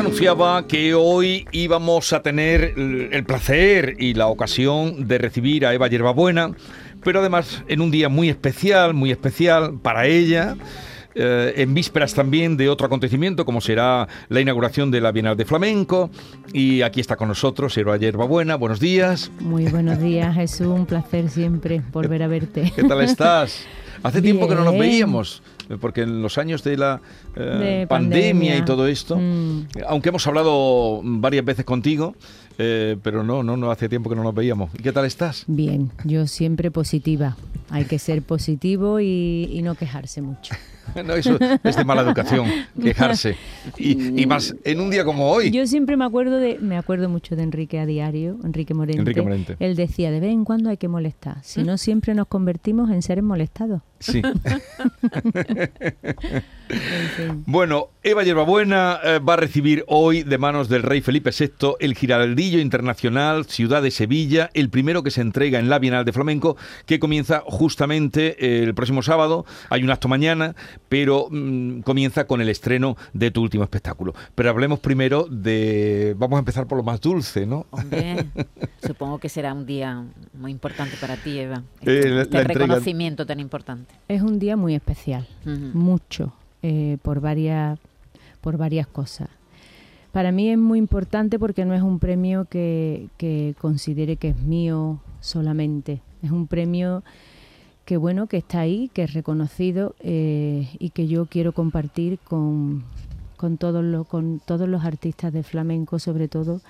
Anunciaba que hoy íbamos a tener el placer y la ocasión de recibir a Eva Yerbabuena, pero además en un día muy especial, muy especial para ella. eh, en vísperas también de otro acontecimiento como será la inauguración de la Bienal de Flamenco y aquí está con nosotros Eva Yerbabuena, buenos días. Muy buenos días, Jesús. Un placer siempre volver a verte. ¿Qué tal estás? Hace tiempo que no nos veíamos, eh, porque en los años de la eh, De pandemia, pandemia. y todo esto, Mm. aunque hemos hablado varias veces contigo, eh, pero no, no, no hace tiempo que no nos veíamos. ¿Y qué tal estás? Bien, yo siempre positiva. Hay que ser positivo y, y no quejarse mucho. No, eso es de mala educación, quejarse. Y, y más en un día como hoy. Yo siempre me acuerdo de, me acuerdo mucho de Enrique a diario, Enrique Morente. Enrique Morente. Él decía, de vez en cuando hay que molestar, si no siempre nos convertimos en seres molestados. Sí. Bueno, Eva Yerbabuena eh, va a recibir hoy de manos del rey Felipe VI el Giraldillo Internacional Ciudad de Sevilla, el primero que se entrega en la Bienal de Flamenco, que comienza justamente eh, el próximo sábado. Hay un acto mañana, pero mm, comienza con el estreno de tu último espectáculo. Pero hablemos primero de... Vamos a empezar por lo más dulce, ¿no? Hombre, supongo que será un día muy importante para ti, Eva. Eh, Este, la- este la entrega- reconocimiento tan importante. Es un día muy especial. Mucho eh, por varias por varias cosas. Para mí es muy importante porque no es un premio que, que considere que es mío solamente. Es un premio que bueno que está ahí, que es reconocido eh, y que yo quiero compartir con, con todos los con todos los artistas de flamenco, sobre todo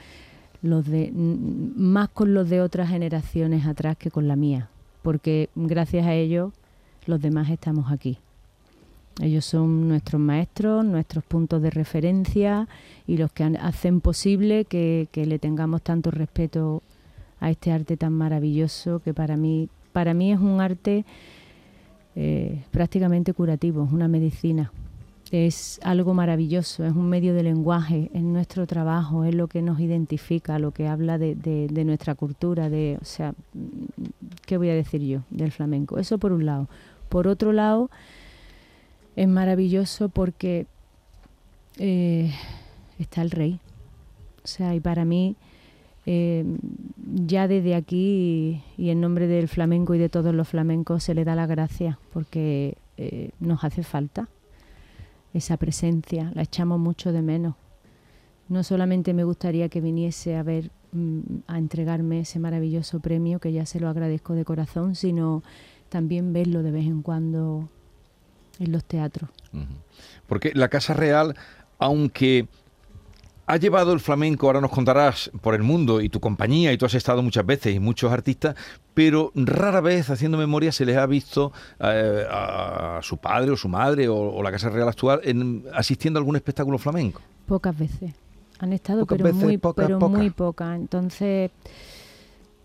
los de más con los de otras generaciones atrás que con la mía, porque gracias a ellos los demás estamos aquí. Ellos son nuestros maestros, nuestros puntos de referencia y los que hacen posible que, que le tengamos tanto respeto a este arte tan maravilloso que para mí, para mí es un arte eh, prácticamente curativo, es una medicina. Es algo maravilloso, es un medio de lenguaje, es nuestro trabajo, es lo que nos identifica, lo que habla de, de- de nuestra cultura, de, o sea, ¿qué voy a decir yo del flamenco? Eso por un lado. Por otro lado, es maravilloso porque eh, está el rey. O sea, y para mí, eh, ya desde aquí y, y en nombre del flamenco y de todos los flamencos se le da la gracia porque eh, nos hace falta esa presencia, la echamos mucho de menos. No solamente me gustaría que viniese a ver mm, a entregarme ese maravilloso premio, que ya se lo agradezco de corazón, sino también verlo de vez en cuando en los teatros. Porque la Casa Real, aunque ha llevado el flamenco, ahora nos contarás, por el mundo y tu compañía, y tú has estado muchas veces y muchos artistas, pero rara vez, haciendo memoria, se les ha visto eh, a su padre o su madre o, o la Casa Real actual en- asistiendo a algún espectáculo flamenco. Pocas veces. Han estado, Pocas pero veces, muy pocas, pero muy pocas. Entonces,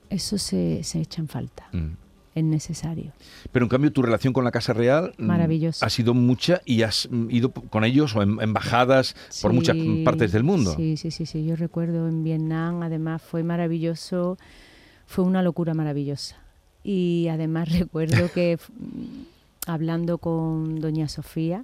eso se, se echa en falta. Mm. Es necesario. Pero en cambio tu relación con la Casa Real mm, ha sido mucha y has mm, ido con ellos o en embajadas por Sí, muchas partes del mundo. Sí, sí, sí, sí. Yo recuerdo en Vietnam, además fue maravilloso, fue una locura maravillosa. Y además recuerdo que f- hablando con doña Sofía,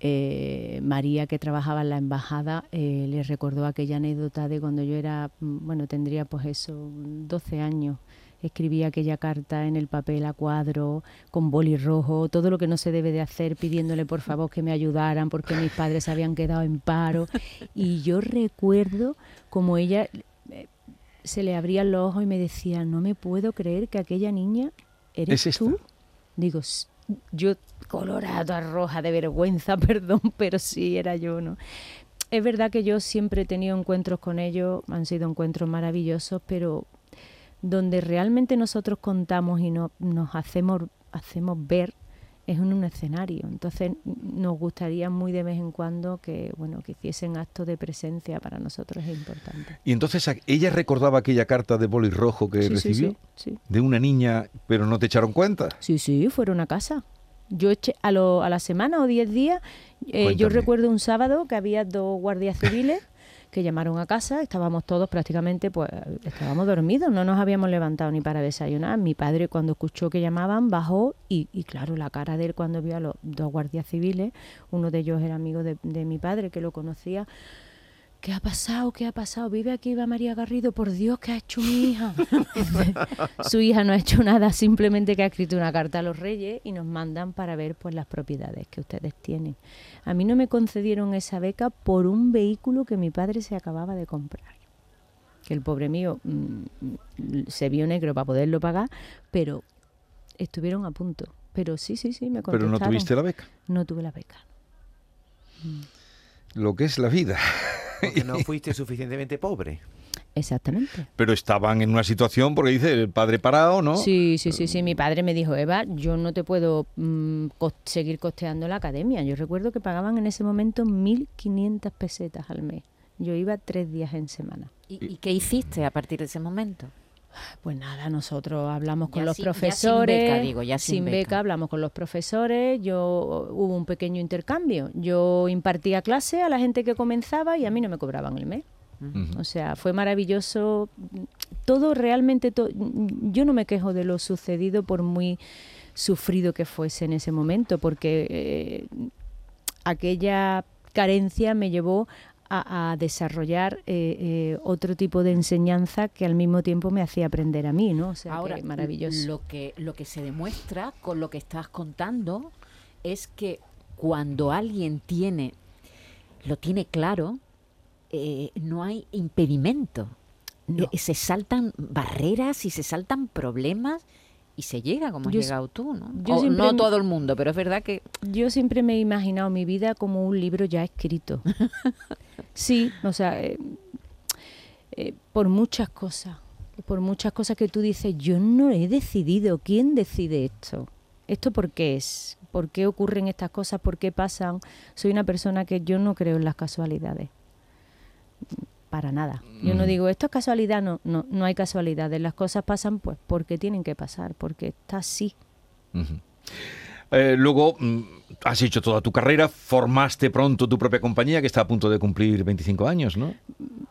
eh, María, que trabajaba en la embajada, eh, le recordó aquella anécdota de cuando yo era, mm, bueno, tendría pues eso, 12 años. Escribía aquella carta en el papel a cuadro, con boli rojo, todo lo que no se debe de hacer, pidiéndole por favor que me ayudaran porque mis padres se habían quedado en paro. Y yo recuerdo como ella eh, se le abrían los ojos y me decía, no me puedo creer que aquella niña eres ¿Es esta? tú. Digo, "S- yo colorada, roja de vergüenza, perdón, pero sí era yo, ¿no? Es verdad que yo siempre he tenido encuentros con ellos, han sido encuentros maravillosos, pero donde realmente nosotros contamos y no, nos hacemos, hacemos ver es en un escenario. Entonces nos gustaría muy de vez en cuando que, bueno, que hiciesen actos de presencia para nosotros es importante. Y entonces ella recordaba aquella carta de boli rojo que Sí, recibió sí, sí. de una niña, pero no te echaron cuenta. Sí, sí, fueron a casa. Yo eché a, lo- a la semana o 10 días, eh, yo recuerdo un sábado que había dos guardias civiles que llamaron a casa, estábamos todos prácticamente, pues estábamos dormidos, no nos habíamos levantado ni para desayunar. Mi padre cuando escuchó que llamaban bajó y, y claro, la cara de él cuando vio a los dos guardias civiles, uno de ellos era amigo de, de mi padre que lo conocía, ¿Qué ha pasado? ¿Qué ha pasado? Vive aquí, va María Garrido. Por Dios, ¿qué ha hecho mi hija? Su hija no ha hecho nada, simplemente que ha escrito una carta a los reyes y nos mandan para ver pues las propiedades que ustedes tienen. A mí no me concedieron esa beca por un vehículo que mi padre se acababa de comprar. Que el pobre mío mm, se vio negro para poderlo pagar, pero estuvieron a punto. Pero sí, sí, sí, me Pero contestaron. no tuviste la beca. No tuve la beca. Lo que es la vida. Porque no fuiste suficientemente pobre. Exactamente. Pero estaban en una situación, porque dice el padre parado, ¿no? Sí, sí, sí, sí. Mi padre me dijo, Eva, yo no te puedo mm, seguir costeando la academia. Yo recuerdo que pagaban en ese momento 1.500 pesetas al mes. Yo iba tres días en semana. ¿Y, y qué hiciste a partir de ese momento? Pues nada, nosotros hablamos con Ya los sin- ya sin profesores. beca, digo, ya sin beca. hablamos con los profesores. Yo hubo un pequeño intercambio. Yo impartía clase a la gente que comenzaba y a mí no me cobraban el mes. O sea, fue maravilloso. Todo realmente, to- yo no me quejo de lo sucedido por muy sufrido que fuese en ese momento, porque eh, aquella carencia me llevó a, a desarrollar eh, eh, otro tipo de enseñanza que al mismo tiempo me hacía aprender a mí, ¿no? O sea, Ahora, que maravilloso. Lo que, lo que se demuestra con lo que estás contando es que cuando alguien tiene, lo tiene claro, eh, no hay impedimento. No. Eh, se saltan barreras y se saltan problemas y se llega como has llegado tú, ¿no? yo O siempre no todo el mundo, pero es verdad que Yo siempre me he imaginado mi vida como un libro ya escrito. Sí, o sea, eh, eh, por muchas cosas, por muchas cosas que tú dices, yo no he decidido, ¿quién decide esto? ¿Esto por qué es? ¿Por qué ocurren estas cosas? ¿Por qué pasan? Soy una persona que yo no creo en las casualidades. Para nada. Yo no Mm. digo, esto es casualidad, no, no, no hay casualidades. Las cosas pasan pues porque tienen que pasar, porque está así. Eh, luego mm, has hecho toda tu carrera, formaste pronto tu propia compañía que está a punto de cumplir 25 años, ¿no?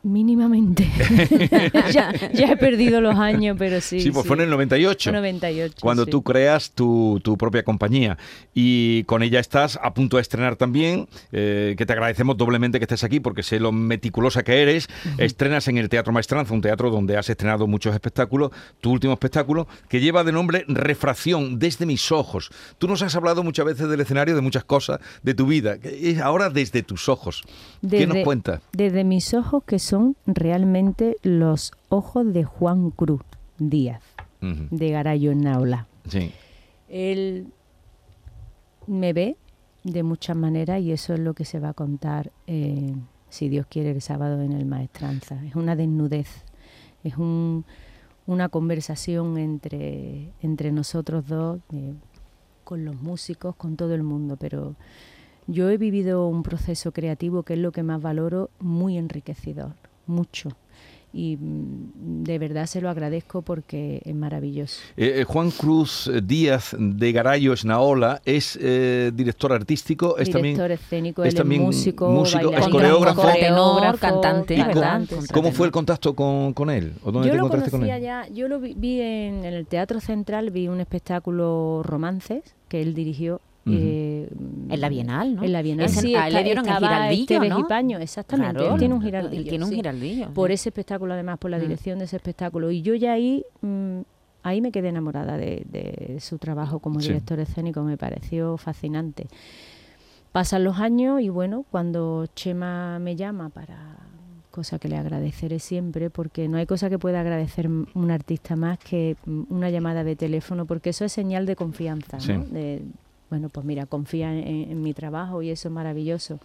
Mínimamente. ya, ya he perdido los años, pero sí. Sí, pues fue en el 98. Fue 98. Cuando sí. tú creas tu, tu propia compañía y con ella estás a punto de estrenar también, eh, que te agradecemos doblemente que estés aquí porque sé lo meticulosa que eres. Estrenas en el Teatro Maestranza, un teatro donde has estrenado muchos espectáculos. Tu último espectáculo que lleva de nombre Refracción desde mis ojos. Tú nos has hablado muchas veces del escenario, de muchas cosas, de tu vida. Ahora desde tus ojos. ¿Qué nos Desde- cuenta? Desde mis ojos, que son realmente los ojos de Juan Cruz Díaz, de Garayo en Naula. Sí. Él me ve de muchas maneras y eso es lo que se va a contar, eh, si Dios quiere, el sábado en el Maestranza. Es una desnudez, es un- una conversación entre, entre nosotros dos, eh, con los músicos, con todo el mundo, pero yo he vivido un proceso creativo que es lo que más valoro, muy enriquecedor, mucho. Y mm, de verdad se lo agradezco porque es maravilloso. Eh, eh, Juan Cruz eh, Díaz de Garayo Esnaola es eh, director artístico, es también director escénico, es él también es músico, músico, es coreógrafo. Tenor, cantante, ¿Y cómo- ¿Cómo fue el contacto con, con él? ¿O dónde Yo te lo encontraste con él? ya, yo lo vi, vi en, en el Teatro Central, vi un espectáculo Romances que él dirigió. Ujú. Eh, en la Bienal, ¿no? En la Bienal, sí, a él le está- dieron el estaba giraldillo, Esteves ¿no? exactamente, Claro, él tiene un él giraldillo. tiene un sí. giraldillo. Por sí. ese espectáculo, además, por la Mm. dirección de ese espectáculo. Y yo ya ahí, mm, ahí me quedé enamorada de, de su trabajo como Sí. director escénico, me pareció fascinante. Pasan los años y bueno, cuando Chema me llama para cosa que le agradeceré siempre, porque no hay cosa que pueda agradecer un artista más que mm, una llamada de teléfono, porque eso es señal de confianza, Sí. ¿no? De, bueno, pues mira, confía en, en mi trabajo y eso es maravilloso.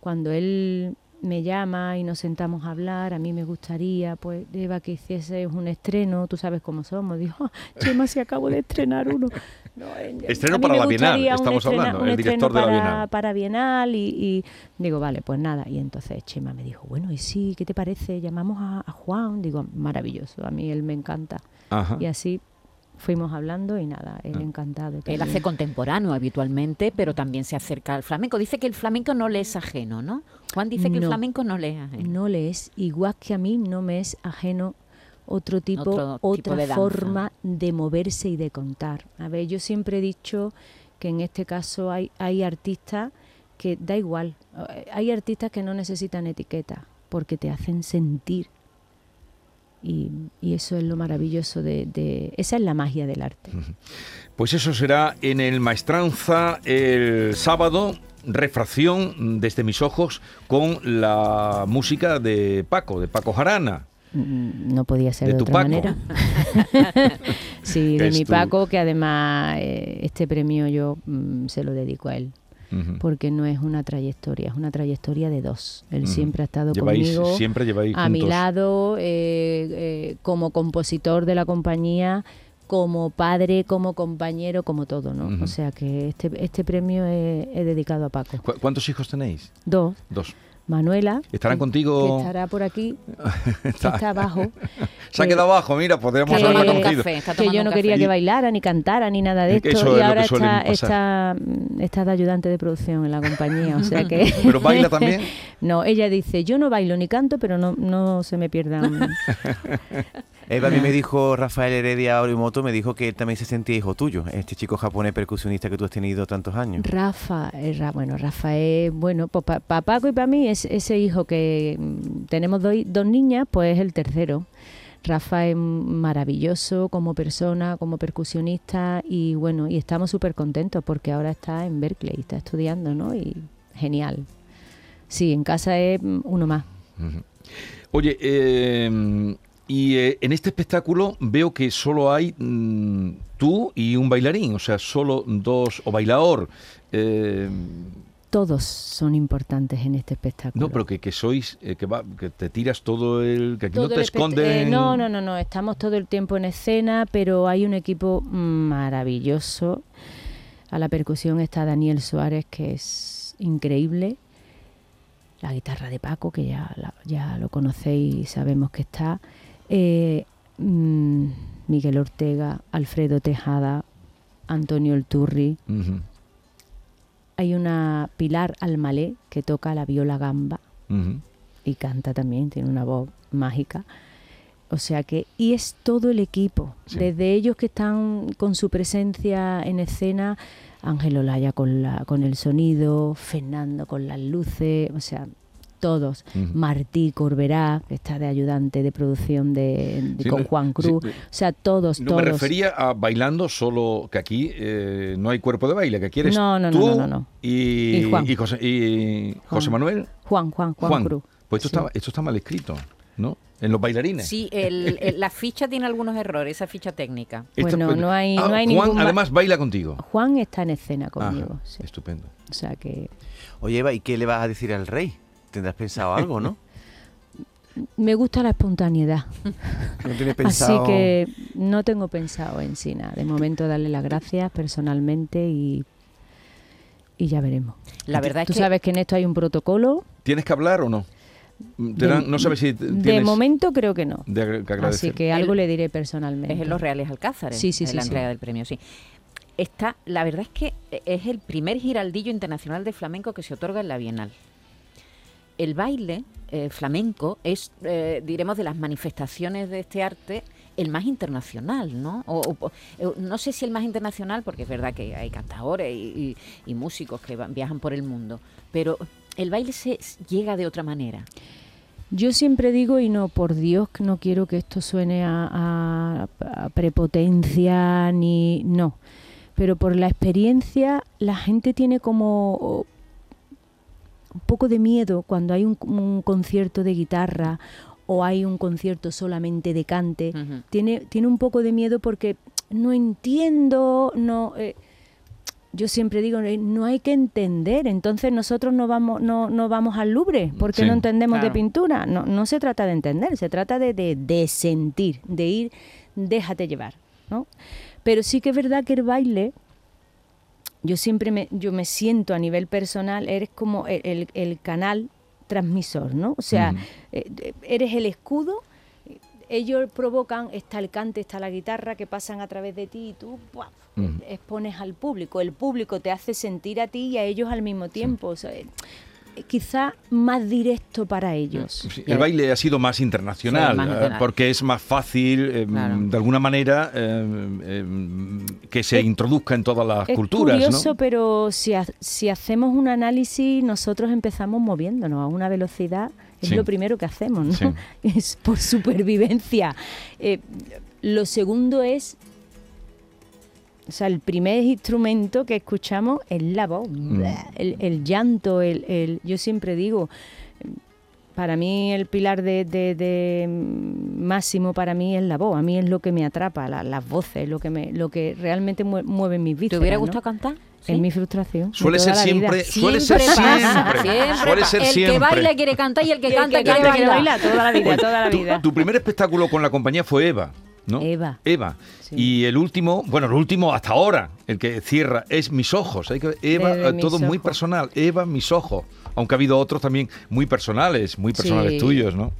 Cuando él me llama y nos sentamos a hablar, a mí me gustaría, pues, Eva, que hiciese un estreno, tú sabes cómo somos. Dijo, "Ah, Chema, si acabo de estrenar uno. No, eh, Estreno para la Bienal, estamos estrena- hablando, el director estreno de la para, Bienal. para Bienal y, y digo, vale, pues nada. Y entonces Chema me dijo, bueno, y sí, ¿qué te parece? Llamamos a, a Juan. Digo, maravilloso, a mí él me encanta. Ajá. Y así fuimos hablando y nada, él Ah. encantado. Él también. hace contemporáneo habitualmente, pero también se acerca al flamenco. Dice que el flamenco no le es ajeno, ¿no? Juan dice que el flamenco no le es ajeno. No le es, igual que a mí, no me es ajeno otro tipo, Otro tipo otra de forma de moverse y de contar. A ver, yo siempre he dicho que en este caso hay, hay artistas que da igual, eh, hay artistas que no necesitan etiqueta porque te hacen sentir. Y, y eso es lo maravilloso de, de- Esa es la magia del arte. Pues eso será en el Maestranza el sábado, refracción desde mis ojos con la música de Paco, de Paco Jarana. Mm, No podía ser De de, tu otra Paco. manera. sí, de mi tu- Paco, que además eh, este premio yo mm, se lo dedico a él, Porque no es una trayectoria, es una trayectoria de dos. Él siempre ha estado Lleváis- conmigo, siempre lleváis a mi lado, eh, eh, como compositor de la compañía, como padre, como compañero, como todo, ¿no? O sea que este, este premio es dedicado a Paco. ¿Cu- ¿Cuántos hijos tenéis? Dos, Dos. Manuela, ¿Estarán que- contigo? que estará por aquí, Está- está abajo. Se ha que- quedado abajo, mira, podríamos que- un conocido. café, está que yo no quería que bailara ni cantara ni nada de esto eso es y lo ahora está, pasar. está, mm, está de ayudante de producción en la compañía o sea que ¿Pero baila también? no ella dice yo no bailo ni canto pero no no se me pierdan Eva, a mí me dijo Rafael Heredia Orimoto, me dijo que él también se sentía hijo tuyo, este chico japonés percusionista que tú has tenido tantos años. Rafa eh, Ra- bueno Rafa es bueno pues para Paco y para mí es ese hijo que mm, tenemos dos, dos niñas pues es el tercero Rafa es maravilloso como persona, como percusionista y bueno, y estamos súper contentos porque ahora está en Berkeley, está estudiando, ¿no? Y genial. Sí, en casa es mm, uno más. Oye, eh, y eh, en este espectáculo veo que solo hay mm, tú y un bailarín, o sea, solo dos, o bailador. eh, Todos son importantes en este espectáculo. no, pero que, que sois, eh, que, va, que te tiras todo el... que aquí Todo no te esconden... eh, no, no, no, no, estamos todo el tiempo en escena, pero hay un equipo maravilloso. A la percusión está Daniel Suárez, que es increíble. La guitarra de Paco, que ya, la- ya lo conocéis y sabemos que está. Eh, mm, Miguel Ortega, Alfredo Tejada, Antonio El Turri. Ujú, Hay una Pilar Almalé que toca la viola gamba y canta también, tiene una voz mágica. O sea que, y es todo el equipo, Sí. desde ellos que están con su presencia en escena, Ángel Olaya con, la, con el sonido, Fernando con las luces, o sea, todos. Ujú. Martí Corberá, que está de ayudante de producción de, de- Sí, con Juan Cruz. sí, o sea, todos, No todos. me refería a bailando solo, que aquí eh, no hay cuerpo de baile, que aquí eres No, no, no, tú no, no, no. Y, Y Juan. y José, y José Juan. Manuel. Juan, Juan, Juan, Cruz. Pues esto, Sí. está, esto está mal escrito, ¿no? En los bailarines. Sí, el- el- la ficha tiene algunos errores, esa ficha técnica. Bueno, no hay- Ah, no hay Juan ningún además baila contigo. Juan está en escena conmigo. Ajá, sí. Estupendo. O sea que Oye, Eva, ¿y qué le vas a decir al rey? ¿Tendrás pensado algo, no? me gusta la espontaneidad. ¿No tienes pensado? Así que no tengo pensado en sí nada. De momento darle las gracias personalmente y, y ya veremos. La verdad Tú es que sabes que en esto hay un protocolo. ¿Tienes que hablar o no? De- no sabes si t- De tienes momento creo que no. de que. Así que algo El- le diré personalmente. es en los Reales Alcázares, Sí, sí, en sí, la sí. entrega del premio, sí. Está, la verdad es que es el primer giraldillo internacional de flamenco que se otorga en la Bienal. El baile eh, flamenco es, eh, diremos, de las manifestaciones de este arte el más internacional, ¿no? Eh, no sé si el más internacional, porque es verdad que hay cantadores y, músicos que viajan por el mundo, pero el baile se llega de otra manera. Yo siempre digo, y no, por Dios, que no quiero que esto suene a- a prepotencia ni. No. Pero por la experiencia, la gente tiene como un poco de miedo cuando hay un, un concierto de guitarra o hay un concierto solamente de cante. Tiene, tiene un poco de miedo porque no entiendo, no... eh, yo siempre digo, eh, no hay que entender, entonces nosotros no vamos, no, no vamos al Louvre porque Sí. no entendemos de pintura. No, no se trata de entender, se trata de, de, de sentir, de ir, déjate llevar. ¿no? Pero sí que es verdad que el baile, yo siempre me, yo me siento a nivel personal, eres como el, el- el canal transmisor, ¿no? O sea, Mm. eh, eres el escudo, ellos provocan, está el cante, está la guitarra que pasan a través de ti y tú ¡buah! Expones al público. El público te hace sentir a ti y a ellos al mismo tiempo. O sea, eh, quizá más directo para ellos. Sí, el baile ha sido más internacional, Sí, más eh, internacional. porque es más fácil, eh, Claro. de alguna manera, eh, eh, que se Es- introduzca en todas las Es culturas. curioso, ¿no? pero si, ha- si hacemos un análisis, nosotros empezamos moviéndonos a una velocidad, es Sí. lo primero que hacemos, ¿no? Sí. Es por supervivencia. Eh, lo segundo es, o sea, el primer instrumento que escuchamos es la voz, Mm. el, el llanto, el, el- yo siempre digo, para mí el pilar de, de- de, máximo para mí es la voz, a mí es lo que me atrapa, la- las voces, lo que me, lo que realmente mue- mueve mis ¿Te vísceras. hubiera ¿no? gustado cantar? Es ¿Sí? mi frustración. Suele ser siempre, suele ser siempre, siempre suele pasa. ser el siempre. que baila quiere cantar y el que Y el canta que quiere canta quiere bailar. bailar toda la vida, Oye, toda la tu- vida. Tu, primer espectáculo con la compañía fue Eva, ¿no? Eva. Eva. Sí. Y el último, bueno, el último hasta ahora, el que cierra, es Mis Ojos. Hay que, Eva, eh, todo muy Ojos. personal. Eva, Mis Ojos. Aunque ha habido otros también muy personales, muy personales Sí. tuyos, ¿no?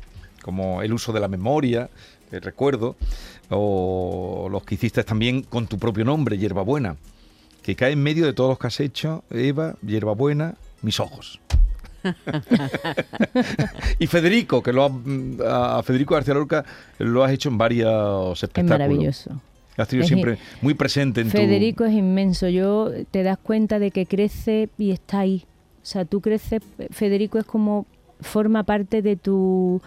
Como el uso de la memoria, el recuerdo, o los que hiciste también con tu propio nombre, Hierbabuena, que cae en medio de todos los que has hecho, Eva, Hierbabuena, Mis Ojos. y Federico, que lo ha- a Federico García Lorca lo has hecho en varios Es espectáculos. maravilloso. Has tenido Es siempre muy presente en Federico es inmenso. Yo te das cuenta de que crece y está ahí. O sea, tú creces, Federico es como forma parte de tu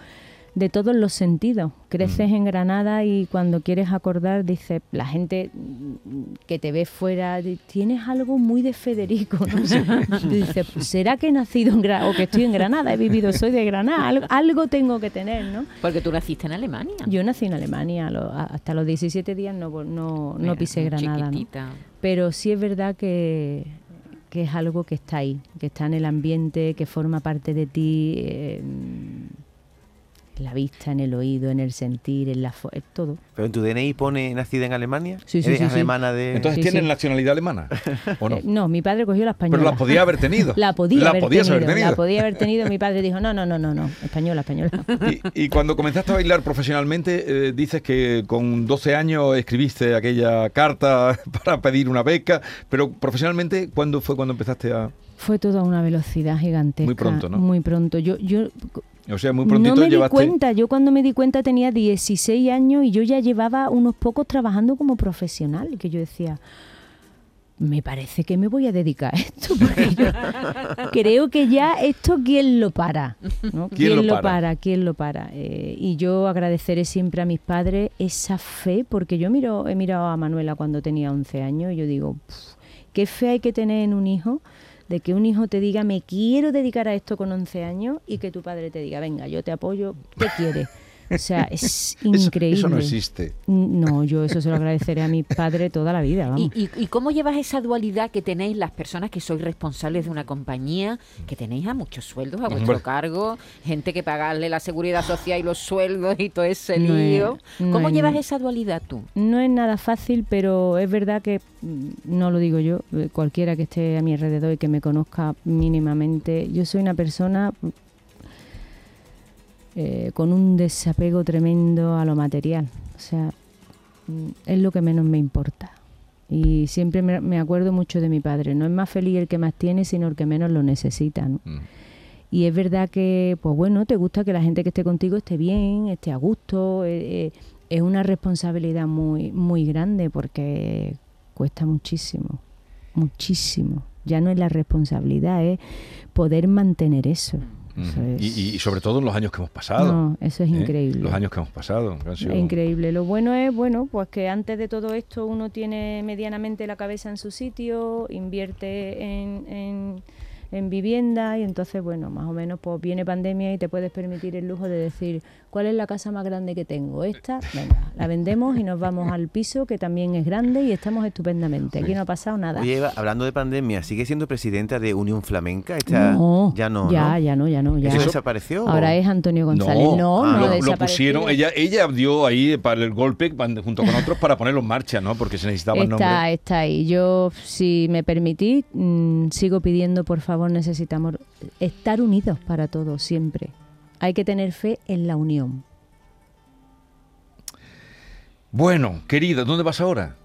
de todos los sentidos. Creces Mm. en Granada y cuando quieres acordar dices, la gente que te ve fuera, tienes algo muy de Federico, ¿no? Tú dices, ¿será que he nacido en Granada o que estoy en Granada? He vivido, soy de Granada, algo, algo tengo que tener, ¿no? Porque tú naciste en Alemania. Yo nací en Alemania, lo- hasta los 17 días no, no, no Mira, pisé Granada. ¿no? Pero sí es verdad que, que es algo que está ahí, que está en el ambiente, que forma parte de ti, eh, en la vista, en el oído, en el sentir, en la fo- en todo. Pero en tu DNI pone nacida en Alemania. Sí, sí, ¿Eres sí, sí. alemana de. Entonces Sí, tienes sí. nacionalidad alemana, ¿o no? Eh, no, mi padre cogió la española. Pero la podía haber tenido. La podía La haber podías tenido, haber tenido. La podía haber tenido. Mi padre dijo, no, no, no, no, no, española, española. Y, y cuando comenzaste a bailar profesionalmente, eh, dices que con 12 años escribiste aquella carta para pedir una beca, pero profesionalmente, ¿cuándo fue cuando empezaste a...? Fue toda una velocidad gigantesca. Muy pronto, ¿no? Muy pronto. Yo, yo O sea, muy prontito no me llevaste... di cuenta, yo cuando me di cuenta tenía 16 años y yo ya llevaba unos pocos trabajando como profesional, que yo decía, me parece que me voy a dedicar a esto, porque yo creo que ya esto quién lo para, ¿no? ¿Quién lo para? ¿Quién lo para? Eh, y yo agradeceré siempre a mis padres esa fe, porque yo miro, he mirado a Manuela cuando tenía 11 años y yo digo, "Puf, qué fe hay que tener en un hijo de que un hijo te diga me quiero dedicar a esto con 11 años y que tu padre te diga venga yo te apoyo ¿qué quieres? O sea es increíble Eso, no existe. no yo eso se lo agradeceré a mi padre toda la vida vamos. ¿Y, y, y cómo llevas esa dualidad que tenéis las personas que sois responsables de una compañía, que tenéis a muchos sueldos a vuestro Hombre. cargo, gente que pagarle la seguridad social y los sueldos y todo ese No es- lío? no ¿Cómo es- llevas esa dualidad tú? No es nada fácil, pero es verdad que, mm, no lo digo yo, eh, cualquiera que esté a mi alrededor y que me conozca mínimamente, yo soy una persona eh, con un desapego tremendo a lo material. O sea, mm, es lo que menos me importa. Y siempre me, me acuerdo mucho de mi padre. No es más feliz el que más tiene, sino el que menos lo necesita. ¿no? Mm. Y es verdad que, pues bueno, te gusta que la gente que esté contigo esté bien, esté a gusto. eh, eh, es una responsabilidad muy, muy grande porque cuesta muchísimo, muchísimo. Ya no es la responsabilidad, es poder mantener eso. Eso es- Y, y sobre todo en los años que hemos pasado. No, eso es ¿eh? increíble. Los años que hemos pasado. sido- increíble. Lo bueno es, bueno, pues que antes de todo esto uno tiene medianamente la cabeza en su sitio, invierte en, en- en vivienda y entonces, bueno, más o menos pues viene pandemia y te puedes permitir el lujo de decir, ¿cuál es la casa más grande que tengo? Esta, venga, la vendemos y nos vamos al piso que también es grande y estamos estupendamente. Aquí no ha pasado nada. Oye, Eva, hablando de pandemia, ¿sigue siendo presidenta de Unión Flamenca? Esta- No, ya no, ya, ¿no? ya no, ya no, ya. ¿Eso desapareció? Ahora es Antonio González. No, Ah, no, lo, lo desapareció. pusieron, ella, ella dio ahí para el golpe junto con otros para ponerlo en marcha, ¿no? Porque se necesitaba el nombre. Está, está ahí. Yo, si me permitís, mm, sigo pidiendo, por favor, necesitamos estar unidos para todos, siempre. Hay que tener fe en la unión. Bueno, querida, ¿dónde vas ahora?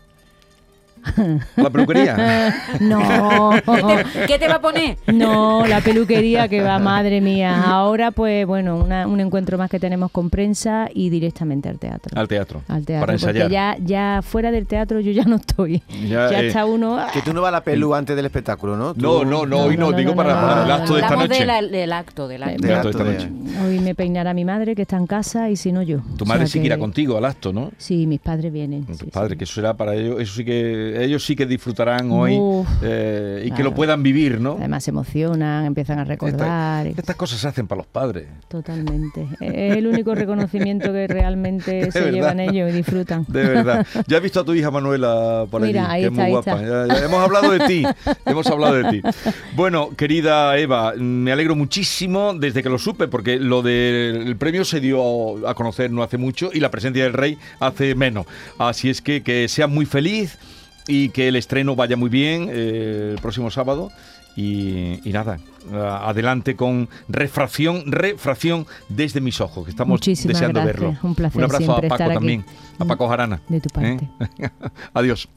¿A la peluquería? No, ¿Qué te, qué te va a poner? no, la peluquería que va, madre mía. Ahora, pues bueno, una- un encuentro más que tenemos con prensa y directamente al teatro. Al teatro. Al teatro, Para ensayar. ya, ya fuera del teatro yo ya no estoy. Ya, Ya, eh, está uno... Que tú no vas a la pelu antes del espectáculo, ¿no? Tú- No, no, no, No, hoy no, no, digo no, para, no, para no, el acto de esta noche. de la- del acto, del acto. Del acto de esta noche. Hoy me peinará mi madre que está en casa y si no yo. Tu O madre sea sí que irá contigo al acto, ¿no? Sí, mis padres vienen. Sí. que eso será para ellos, eso sí que ellos sí que disfrutarán hoy Uf, eh, y que lo puedan vivir, ¿no? Además se emocionan, empiezan a recordar. Estas cosas se hacen para los padres. Totalmente. Es el único reconocimiento que realmente se verdad. llevan ellos y disfrutan. De verdad. Ya has visto a tu hija Manuela por Mira, allí, ahí que está, es ahí muy guapa. está. Ya- ya hemos hablado de ti, hemos hablado de ti. Bueno, querida Eva, me alegro muchísimo desde que lo supe, porque lo del premio se dio a conocer no hace mucho y la presencia del rey hace menos. Así es que que seas muy feliz y que el estreno vaya muy bien eh, el próximo sábado. Y, y nada, adelante con refracción, refracción desde mis ojos, que estamos Muchísimas deseando gracias. verlo. Un placer Un abrazo a Paco aquí. también, a Paco Jarana. De tu parte. ¿eh? Adiós.